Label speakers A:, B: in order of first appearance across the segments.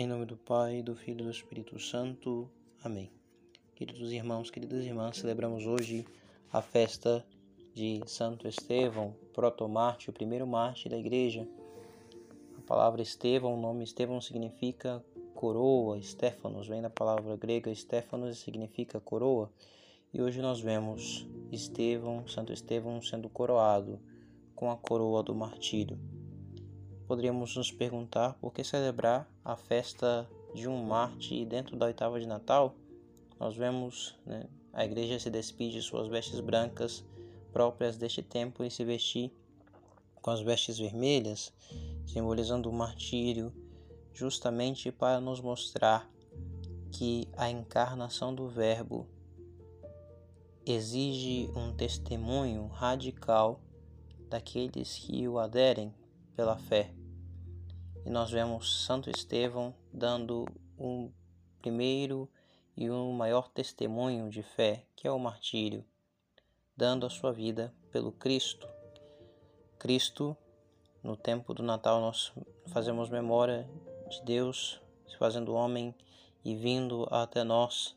A: Em nome do Pai, do Filho e do Espírito Santo. Amém. Queridos irmãos, queridas irmãs, celebramos hoje a festa de Santo Estevão, protomarte, o primeiro mártir da igreja. A palavra Estevão, o nome Estevão significa coroa, Stefanos, vem da palavra grega Stefanos e significa coroa. E hoje nós vemos Estevão, Santo Estevão sendo coroado com a coroa do martírio poderíamos nos perguntar por que celebrar a festa de um Marte dentro da oitava de Natal. Nós vemos né, a igreja se despide de suas vestes brancas próprias deste tempo e se vestir com as vestes vermelhas, simbolizando o martírio, justamente para nos mostrar que a encarnação do Verbo exige um testemunho radical daqueles que o aderem pela fé e nós vemos Santo Estevão dando um primeiro e um maior testemunho de fé, que é o martírio, dando a sua vida pelo Cristo. Cristo, no tempo do Natal, nós fazemos memória de Deus se fazendo homem e vindo até nós,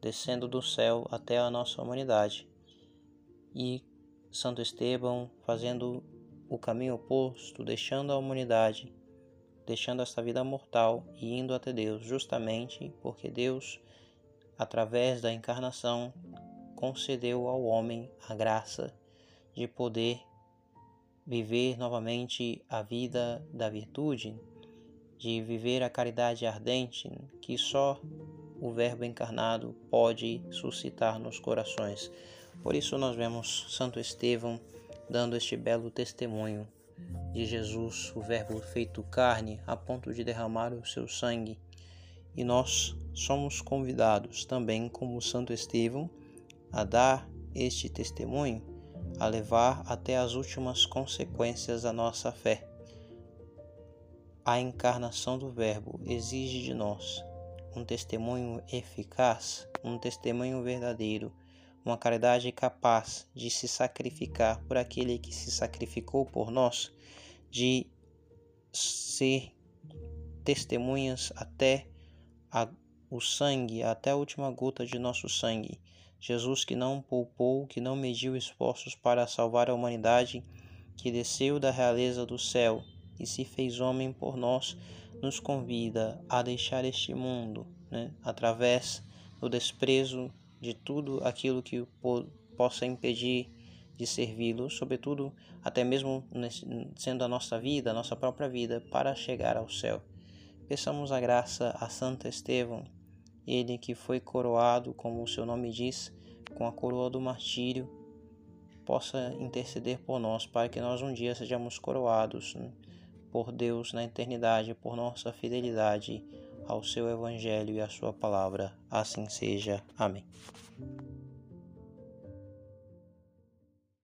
A: descendo do céu até a nossa humanidade. E Santo Estevão fazendo o caminho oposto, deixando a humanidade deixando esta vida mortal e indo até Deus, justamente porque Deus, através da encarnação, concedeu ao homem a graça de poder viver novamente a vida da virtude, de viver a caridade ardente que só o Verbo encarnado pode suscitar nos corações. Por isso nós vemos Santo Estevão dando este belo testemunho de Jesus, o Verbo feito carne, a ponto de derramar o seu sangue. E nós somos convidados também, como Santo Estevão, a dar este testemunho, a levar até as últimas consequências a nossa fé. A encarnação do Verbo exige de nós um testemunho eficaz, um testemunho verdadeiro, uma caridade capaz de se sacrificar por aquele que se sacrificou por nós, de ser testemunhas até a, o sangue, até a última gota de nosso sangue. Jesus que não poupou, que não mediu esforços para salvar a humanidade, que desceu da realeza do céu e se fez homem por nós, nos convida a deixar este mundo, né, através do desprezo de tudo aquilo que possa impedir de servi-lo, sobretudo até mesmo sendo a nossa vida, a nossa própria vida, para chegar ao céu. Peçamos a graça a Santo Estevão, ele que foi coroado, como o seu nome diz, com a coroa do martírio, possa interceder por nós, para que nós um dia sejamos coroados né, por Deus na eternidade, por nossa fidelidade ao seu Evangelho e à sua palavra. Assim seja. Amém.